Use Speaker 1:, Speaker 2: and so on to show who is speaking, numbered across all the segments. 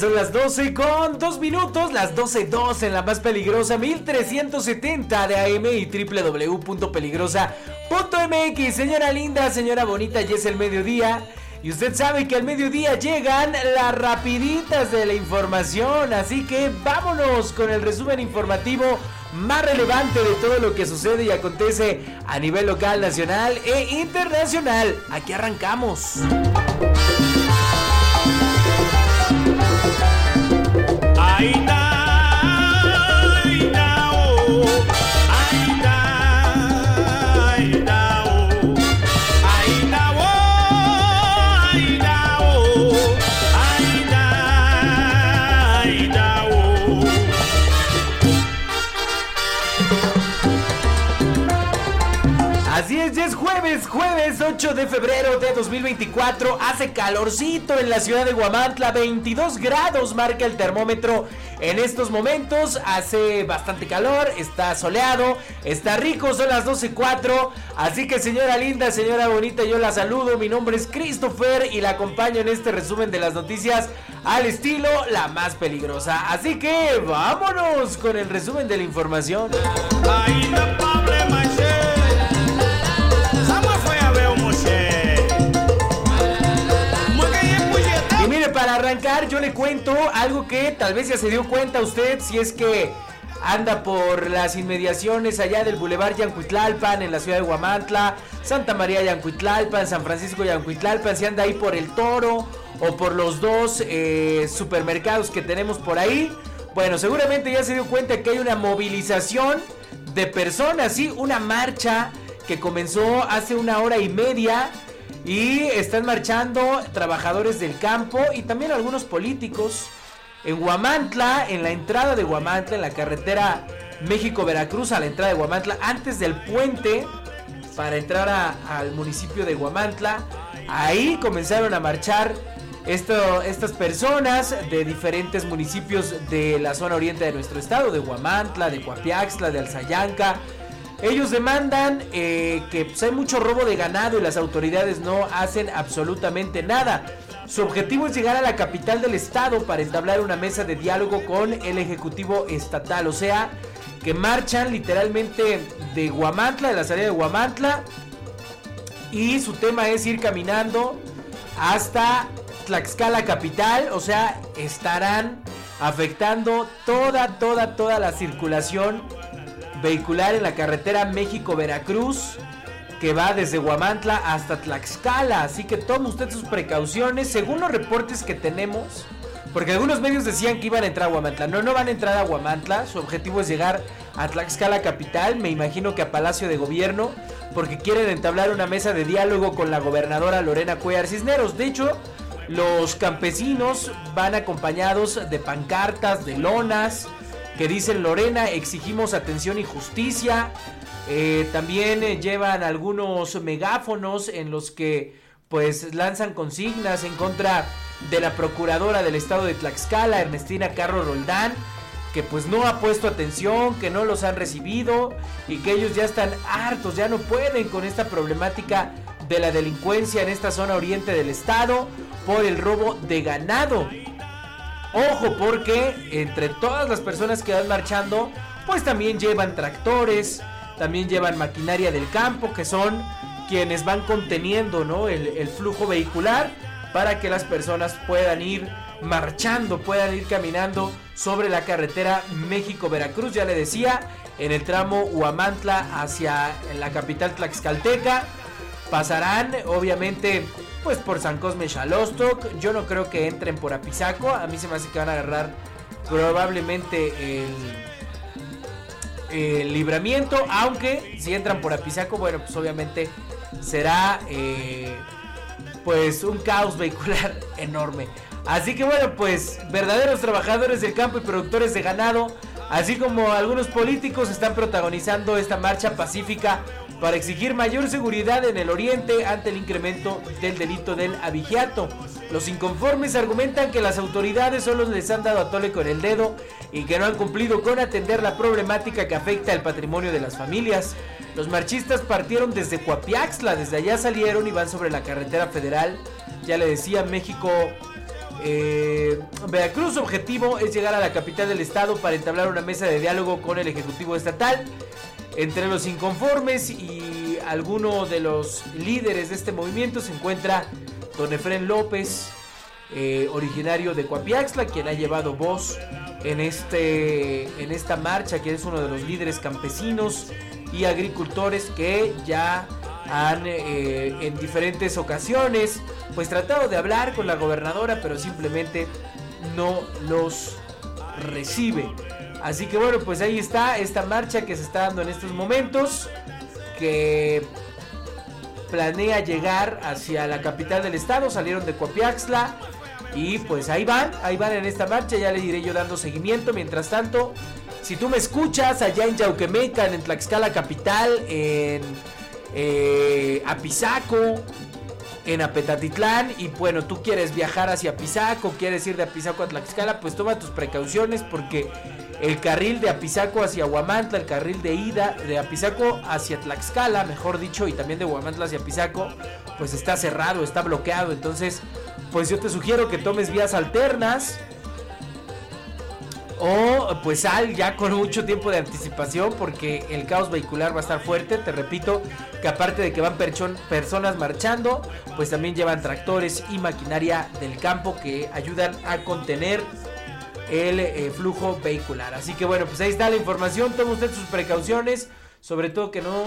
Speaker 1: Son las 12 con 2 minutos, las 12.2 en la más peligrosa, 1370 de AM y www.peligrosa.mx. Señora linda, señora bonita, ya es el mediodía. Y usted sabe que al mediodía llegan las rapiditas de la información, así que vámonos con el resumen informativo más relevante de todo lo que sucede y acontece a nivel local, nacional e internacional. Aquí arrancamos. 18 de febrero de 2024 hace calorcito en la ciudad de Guamantla, 22 grados marca el termómetro en estos momentos, hace bastante calor, está soleado, está rico, son las 12.04, así que señora linda, señora bonita, yo la saludo, mi nombre es Christopher y la acompaño en este resumen de las noticias al estilo la más peligrosa, así que vámonos con el resumen de la información. Arrancar yo le cuento algo que tal vez ya se dio cuenta usted si es que anda por las inmediaciones allá del Boulevard Yancuitlalpan en la ciudad de Huamantla, Santa María Yancuitlalpan, San Francisco Yancuitlalpan, si anda ahí por el Toro o por los dos eh, supermercados que tenemos por ahí. Bueno, seguramente ya se dio cuenta que hay una movilización de personas, sí, una marcha que comenzó hace una hora y media y están marchando trabajadores del campo y también algunos políticos en Huamantla, en la entrada de Huamantla, en la carretera México-Veracruz, a la entrada de Huamantla, antes del puente para entrar al municipio de Huamantla. Ahí comenzaron a marchar estas personas de diferentes municipios de la zona oriente de nuestro estado, de Huamantla, de Coapiaxtla, de Alzayanca, ellos demandan eh, que pues, hay mucho robo de ganado y las autoridades no hacen absolutamente nada. Su objetivo es llegar a la capital del estado para entablar una mesa de diálogo con el Ejecutivo Estatal. O sea, que marchan literalmente de Guamantla, de la salida de Guamantla. Y su tema es ir caminando hasta Tlaxcala capital. O sea, estarán afectando toda, toda, toda la circulación vehicular en la carretera México-Veracruz que va desde Huamantla hasta Tlaxcala. Así que tome usted sus precauciones. Según los reportes que tenemos, porque algunos medios decían que iban a entrar a Huamantla. No, no van a entrar a Huamantla. Su objetivo es llegar a Tlaxcala capital. Me imagino que a Palacio de Gobierno. Porque quieren entablar una mesa de diálogo con la gobernadora Lorena Cuellar Cisneros. De hecho, los campesinos van acompañados de pancartas, de lonas que dicen Lorena, exigimos atención y justicia. Eh, también eh, llevan algunos megáfonos en los que pues lanzan consignas en contra de la procuradora del estado de Tlaxcala, Ernestina Carro Roldán, que pues no ha puesto atención, que no los han recibido y que ellos ya están hartos, ya no pueden con esta problemática de la delincuencia en esta zona oriente del estado por el robo de ganado. Ojo porque entre todas las personas que van marchando, pues también llevan tractores, también llevan maquinaria del campo, que son quienes van conteniendo ¿no? el, flujo vehicular para que las personas puedan ir marchando, puedan ir caminando sobre la carretera México-Veracruz, ya le decía, en el tramo Huamantla hacia la capital Tlaxcalteca. Pasarán, obviamente, pues por San Cosme Xalostok. Yo no creo que entren por Apizaco. A mí se me hace que van a agarrar probablemente el, libramiento. Aunque si entran por Apizaco, bueno, pues obviamente será eh, pues un caos vehicular enorme. Así que bueno, pues verdaderos trabajadores del campo y productores de ganado así como algunos políticos están protagonizando esta marcha pacífica para exigir mayor seguridad en el oriente ante el incremento del delito del abigeato. Los inconformes argumentan que las autoridades solo les han dado a tole con el dedo y que no han cumplido con atender la problemática que afecta el patrimonio de las familias. Los marchistas partieron desde Coapiaxla, desde allá salieron y van sobre la carretera federal. Ya le decía México eh, Veracruz objetivo es llegar a la capital del estado para entablar una mesa de diálogo con el Ejecutivo Estatal. Entre los inconformes y alguno de los líderes de este movimiento se encuentra don Efren López, eh, originario de Coapiaxla, quien ha llevado voz en, este, en esta marcha, que es uno de los líderes campesinos y agricultores que ya han eh, en diferentes ocasiones pues tratado de hablar con la gobernadora, pero simplemente no los recibe. Así que bueno, pues ahí está esta marcha que se está dando en estos momentos, que planea llegar hacia la capital del estado, salieron de Coapiaxla y pues ahí van, ahí van en esta marcha, ya le diré yo dando seguimiento. Mientras tanto, si tú me escuchas allá en Yauquemecan, en Tlaxcala capital, en eh, Apizaco, en Apetatitlán y bueno, tú quieres viajar hacia Apizaco, quieres ir de Apizaco a Tlaxcala, pues toma tus precauciones porque el carril de Apizaco hacia Huamantla, el carril de ida de Apizaco hacia Tlaxcala, mejor dicho, y también de Huamantla hacia Apizaco, pues está cerrado, está bloqueado, entonces pues yo te sugiero que tomes vías alternas o pues sal ya con mucho tiempo de anticipación porque el caos vehicular va a estar fuerte. Te repito que aparte de que van personas marchando, pues también llevan tractores y maquinaria del campo que ayudan a contener el eh, flujo vehicular. Así que bueno, pues ahí está la información. Tome usted sus precauciones, sobre todo que no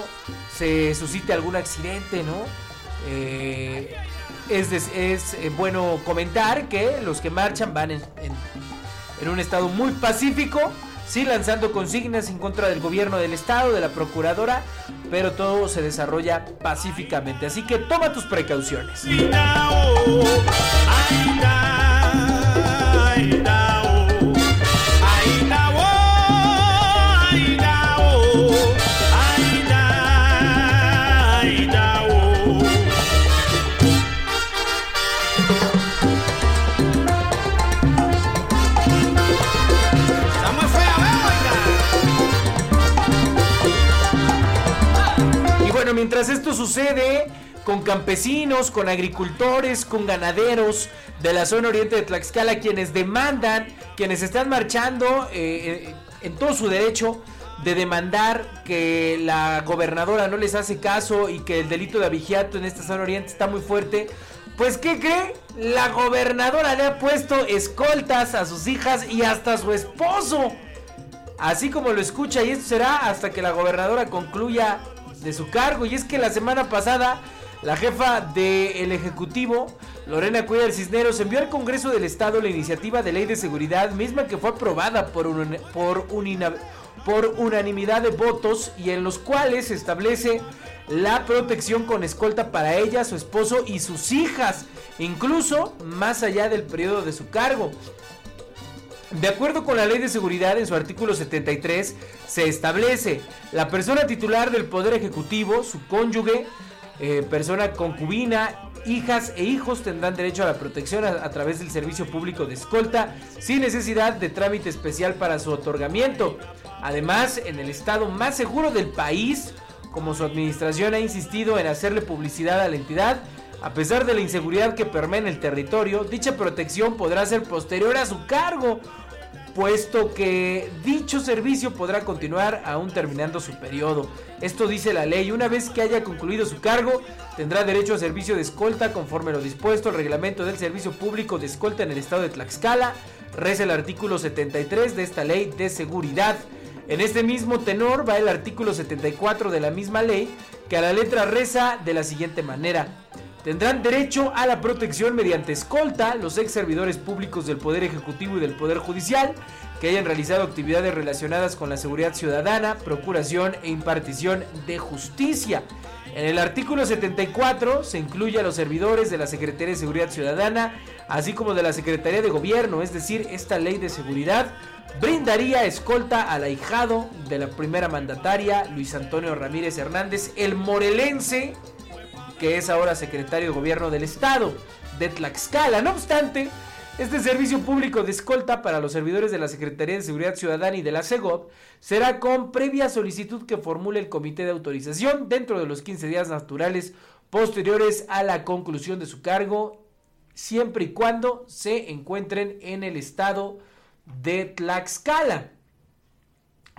Speaker 1: se suscite algún accidente, ¿no? Eh, es, es eh, bueno comentar que los que marchan van en un estado muy pacífico, sí lanzando consignas en contra del gobierno del estado, de la procuradora, pero todo se desarrolla pacíficamente. Así que toma tus precauciones. Mientras esto sucede con campesinos, con agricultores, con ganaderos de la zona oriente de Tlaxcala, quienes demandan, quienes están marchando eh, eh, en todo su derecho de demandar que la gobernadora no les hace caso y que el delito de abigeato en esta zona oriente está muy fuerte. Pues, ¿qué cree? La gobernadora le ha puesto escoltas a sus hijas y hasta a su esposo. Así como lo escucha, y esto será hasta que la gobernadora concluya de su cargo. Y es que la semana pasada la jefa del Ejecutivo, Lorena Cuellar Cisneros, envió al Congreso del Estado la iniciativa de ley de seguridad, misma que fue aprobada por, por, por unanimidad de votos y en los cuales se establece la protección con escolta para ella, su esposo y sus hijas, incluso más allá del periodo de su cargo. De acuerdo con la ley de seguridad, en su artículo 73, se establece la persona titular del Poder Ejecutivo, su cónyuge, eh, persona concubina, hijas e hijos tendrán derecho a la protección a, través del servicio público de escolta sin necesidad de trámite especial para su otorgamiento. Además, en el estado más seguro del país, como su administración ha insistido en hacerle publicidad a la entidad, a pesar de la inseguridad que permea en el territorio, dicha protección podrá ser posterior a su cargo puesto que dicho servicio podrá continuar aún terminando su periodo. Esto dice la ley. Una vez que haya concluido su cargo, tendrá derecho a servicio de escolta conforme lo dispuesto el reglamento del servicio público de escolta en el estado de Tlaxcala. Reza el artículo 73 de esta ley de seguridad. En este mismo tenor va el artículo 74 de la misma ley, que a la letra reza de la siguiente manera. Tendrán derecho a la protección mediante escolta los ex servidores públicos del Poder Ejecutivo y del Poder Judicial que hayan realizado actividades relacionadas con la seguridad ciudadana, procuración e impartición de justicia. En el artículo 74 se incluye a los servidores de la Secretaría de Seguridad Ciudadana, así como de la Secretaría de Gobierno, es decir, esta ley de seguridad brindaría escolta al ahijado de la primera mandataria, Luis Antonio Ramírez Hernández, el morelense, que es ahora secretario de Gobierno del Estado de Tlaxcala. No obstante, este servicio público de escolta para los servidores de la Secretaría de Seguridad Ciudadana y de la CEGOP será con previa solicitud que formule el comité de autorización dentro de los 15 días naturales posteriores a la conclusión de su cargo, siempre y cuando se encuentren en el estado de Tlaxcala.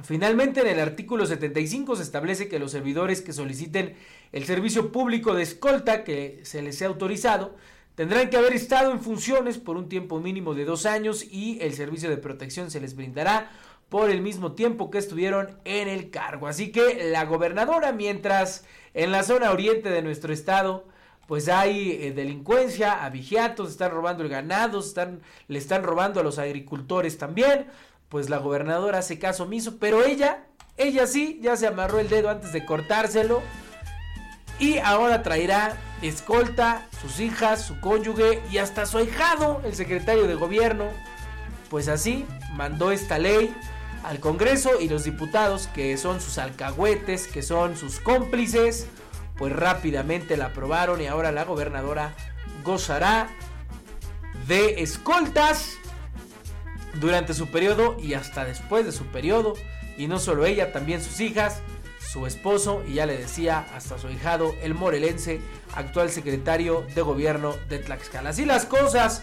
Speaker 1: Finalmente, en el artículo 75 se establece que los servidores que soliciten el servicio público de escolta que se les sea autorizado Tendrán que haber estado en funciones por un tiempo mínimo de dos años y el servicio de protección se les brindará por el mismo tiempo que estuvieron en el cargo. Así que la gobernadora, mientras en la zona oriente de nuestro estado, pues hay eh, delincuencia, abigiatos, están robando el ganado, están, le están robando a los agricultores también, pues la gobernadora hace caso omiso, pero ella, ella sí, ya se amarró el dedo antes de cortárselo y ahora traerá escolta, sus hijas, su cónyuge y hasta su ahijado, el secretario de gobierno. Pues así mandó esta ley al Congreso y los diputados, que son sus alcahuetes, que son sus cómplices, pues rápidamente la aprobaron y ahora la gobernadora gozará de escoltas durante su periodo y hasta después de su periodo. Y no solo ella, también sus hijas su esposo y ya le decía hasta su hijado, el morelense, actual secretario de gobierno de Tlaxcala. Así las cosas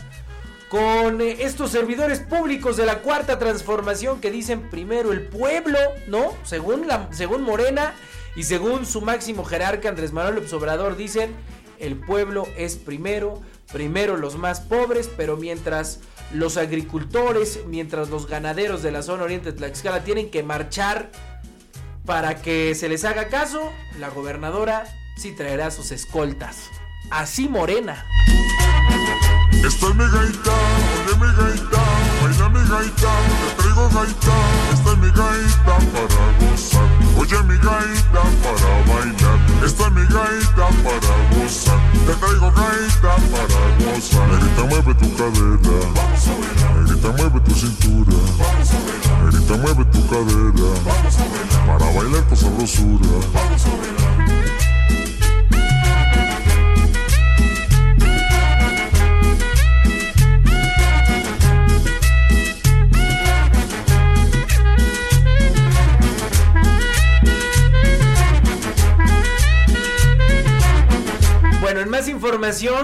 Speaker 1: con eh, estos servidores públicos de la cuarta transformación que dicen primero el pueblo, ¿no? Según, la, según Morena y según su máximo jerarca Andrés Manuel López Obrador dicen el pueblo es primero, primero los más pobres, pero mientras los agricultores, mientras los ganaderos de la zona oriente de Tlaxcala tienen que marchar para que se les haga caso, la gobernadora sí traerá sus escoltas. Así morena.
Speaker 2: Esta es mi gaita, oye mi gaita, baila mi gaita, te traigo gaita. Esta es mi gaita para gozar, oye mi gaita para bailar. Esta es mi gaita para gozar, te traigo gaita para gozar. Negrita mueve tu cadera, vamos a bailar. Negrita mueve tu cintura, vamos a bailar. Negrita mueve tu cadera, vamos a bailar. Para bailar con sabrosura, vamos a bailar.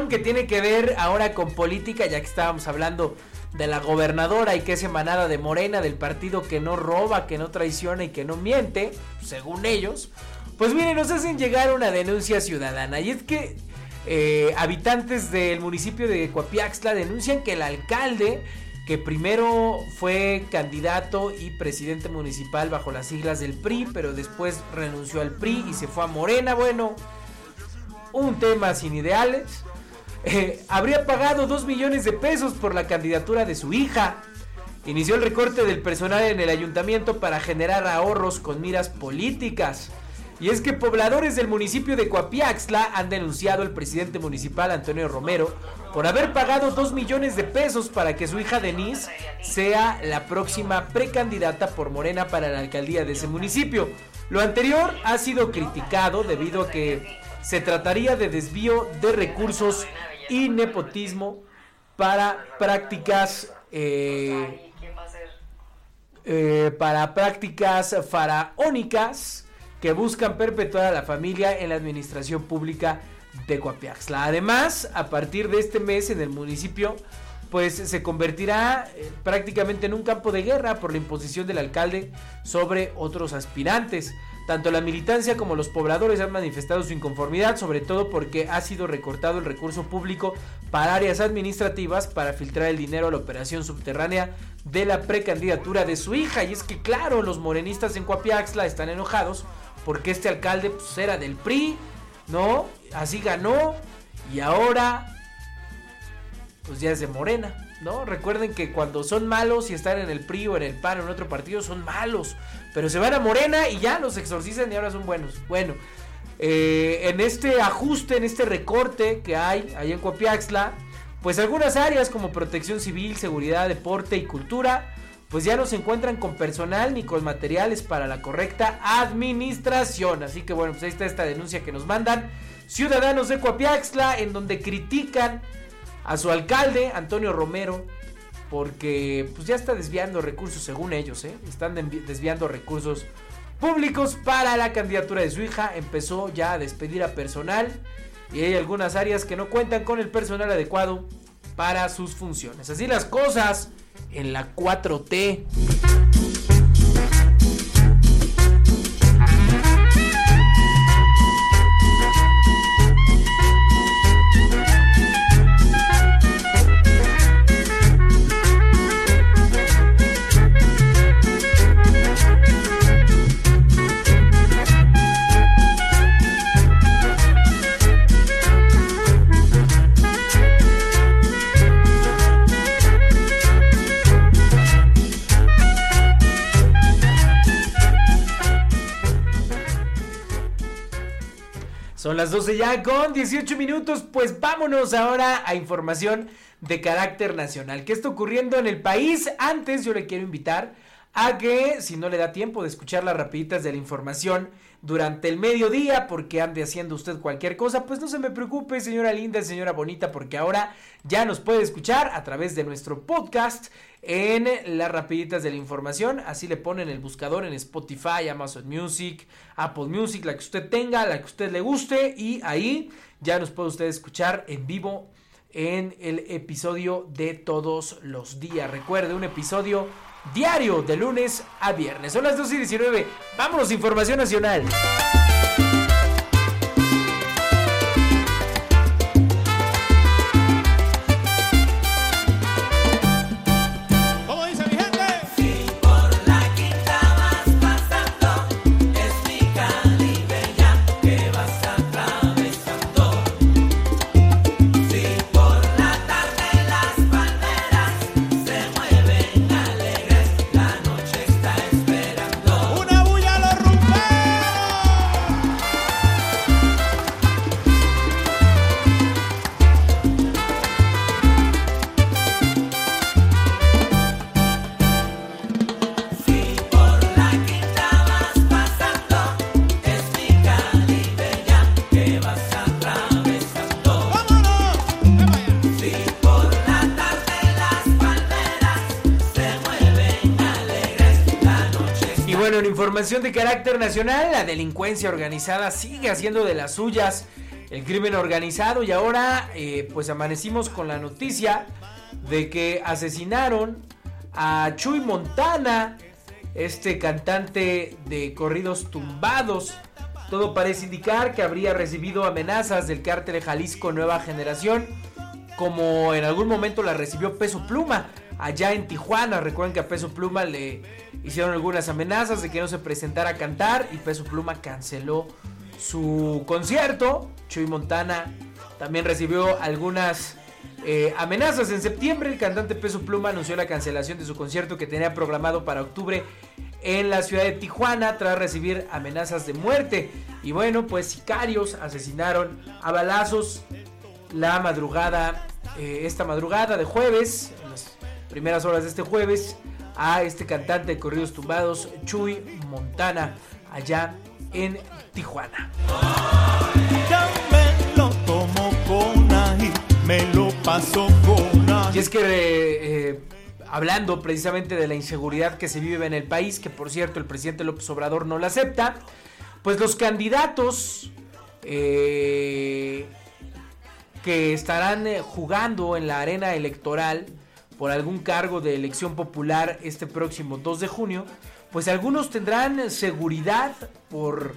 Speaker 1: Que tiene que ver ahora con política, ya que estábamos hablando de la gobernadora y que es emanada de Morena, del partido que no roba, que no traiciona y que no miente, según ellos, pues miren, nos hacen llegar una denuncia ciudadana. Y es que eh, habitantes del municipio de Coapiaxtla denuncian que el alcalde, que primero fue candidato y presidente municipal bajo las siglas del PRI, pero después renunció al PRI y se fue a Morena, bueno un tema sin ideales, eh, habría pagado 2 millones de pesos por la candidatura de su hija. Inició el recorte del personal en el ayuntamiento para generar ahorros con miras políticas. Y es que pobladores del municipio de Coapiaxtla han denunciado al presidente municipal Antonio Romero por haber pagado 2 millones de pesos para que su hija Denise sea la próxima precandidata por Morena para la alcaldía de ese municipio. Lo anterior ha sido criticado debido a que se trataría de desvío de recursos y nepotismo para prácticas eh, eh, para prácticas faraónicas que buscan perpetuar a la familia en la administración pública de Coapiaxla. Además, a partir de este mes en el municipio pues se convertirá eh, prácticamente en un campo de guerra por la imposición del alcalde sobre otros aspirantes. Tanto la militancia como los pobladores han manifestado su inconformidad, sobre todo porque ha sido recortado el recurso público para áreas administrativas para filtrar el dinero a la operación subterránea de la precandidatura de su hija. Y es que claro, los morenistas en Coapiaxla están enojados porque este alcalde pues, era del PRI, ¿no? Así ganó y ahora pues ya es de Morena. ¿No? Recuerden que cuando son malos y están en el PRI o en el PAN o en otro partido son malos, pero se van a Morena y ya los exorcizan y ahora son buenos. Bueno, eh, en este ajuste, en este recorte que hay ahí en Coapiaxla, pues algunas áreas como protección civil, seguridad, deporte y cultura, pues ya no se encuentran con personal ni con materiales para la correcta administración. Así que bueno, pues ahí está esta denuncia que nos mandan ciudadanos de Coapiaxla en donde critican a su alcalde, Antonio Romero, porque pues ya está desviando recursos según ellos, ¿eh? están desviando recursos públicos para la candidatura de su hija, empezó ya a despedir a personal y hay algunas áreas que no cuentan con el personal adecuado para sus funciones. Así las cosas en la 4T. Son las 12 ya con 18 minutos, pues vámonos ahora a información de carácter nacional. ¿Qué está ocurriendo en el país? Antes yo le quiero invitar a que, si no le da tiempo de escuchar las rapiditas de la información durante el mediodía, porque ande haciendo usted cualquier cosa, pues no se me preocupe, señora linda, señora bonita, porque ahora ya nos puede escuchar a través de nuestro podcast en las rapiditas de la información. Así le ponen el buscador en Spotify, Amazon Music, Apple Music, la que usted tenga, la que usted le guste. Y ahí ya nos puede usted escuchar en vivo en el episodio de todos los días. Recuerde, un episodio diario de lunes a viernes. Son las 2 y 19. Vámonos, información nacional. Información de carácter nacional, la delincuencia organizada sigue haciendo de las suyas el crimen organizado y ahora eh, pues amanecimos con la noticia de que asesinaron a Chuy Montana, este cantante de corridos tumbados. Todo parece indicar que habría recibido amenazas del cártel de Jalisco Nueva Generación, como en algún momento la recibió Peso Pluma allá en Tijuana. Recuerden que a Peso Pluma le hicieron algunas amenazas de que no se presentara a cantar y Peso Pluma canceló su concierto. Chuy Montana también recibió algunas eh, amenazas. En septiembre el cantante Peso Pluma anunció la cancelación de su concierto que tenía programado para octubre en la ciudad de Tijuana tras recibir amenazas de muerte. Y bueno, pues sicarios asesinaron a balazos la madrugada, eh, esta madrugada de jueves, primeras horas de este jueves a este cantante de corridos tumbados, Chuy Montana, allá en Tijuana. me lo Y es que eh, hablando precisamente de la inseguridad que se vive en el país, que por cierto el presidente López Obrador no la acepta, pues los candidatos eh, que estarán eh, jugando en la arena electoral por algún cargo de elección popular este próximo 2 de junio, pues algunos tendrán seguridad por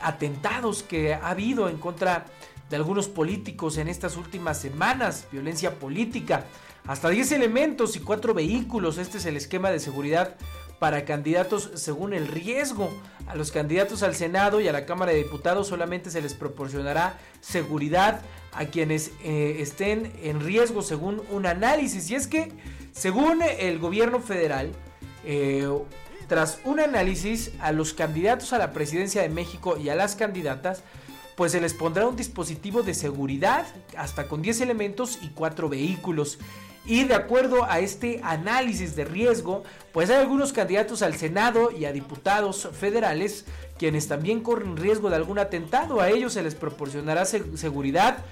Speaker 1: atentados que ha habido en contra de algunos políticos en estas últimas semanas, violencia política, hasta 10 elementos y 4 vehículos, este es el esquema de seguridad para candidatos según el riesgo. A los candidatos al Senado y a la Cámara de Diputados solamente se les proporcionará seguridad a quienes eh, estén en riesgo según un análisis. Y es que, según el gobierno federal, eh, tras un análisis a los candidatos a la presidencia de México y a las candidatas, pues se les pondrá un dispositivo de seguridad hasta con 10 elementos y 4 vehículos. Y de acuerdo a este análisis de riesgo, pues hay algunos candidatos al Senado y a diputados federales quienes también corren riesgo de algún atentado. A ellos se les proporcionará seguridad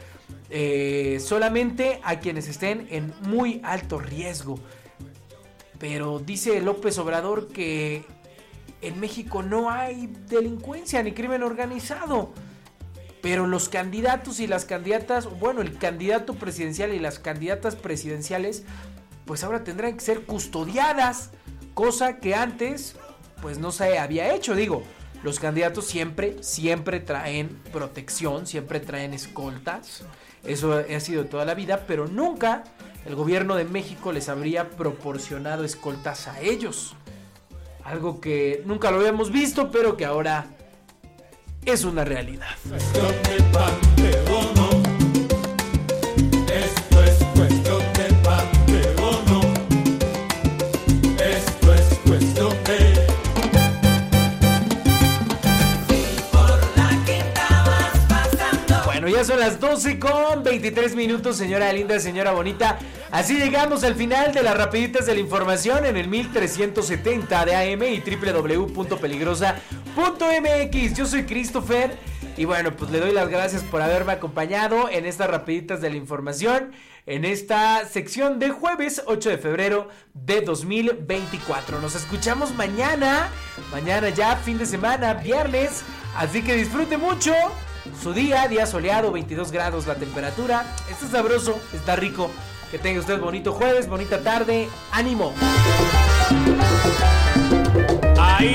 Speaker 1: eh, solamente a quienes estén en muy alto riesgo. Pero dice López Obrador que en México no hay delincuencia ni crimen organizado. Pero los candidatos y las candidatas, bueno, el candidato presidencial y las candidatas presidenciales, pues ahora tendrán que ser custodiadas, cosa que antes, pues no se había hecho, digo. Los candidatos siempre, siempre traen protección, siempre traen escoltas. Eso ha sido toda la vida, pero nunca el gobierno de México les habría proporcionado escoltas a ellos. Algo que nunca lo habíamos visto, pero que ahora es una realidad. Ya son las 12 con 23 minutos, señora linda, señora bonita. Así llegamos al final de las rapiditas de la información en el 1370 de AM y www.peligrosa.mx. Yo soy Christopher y bueno, pues le doy las gracias por haberme acompañado en estas rapiditas de la información en esta sección de jueves 8 de febrero de 2024. Nos escuchamos mañana, mañana ya fin de semana, viernes, así que disfrute mucho su día, día soleado, 22 grados la temperatura. Está sabroso, está rico. Que tenga usted bonito jueves, bonita tarde. ¡Ánimo!
Speaker 3: Ahí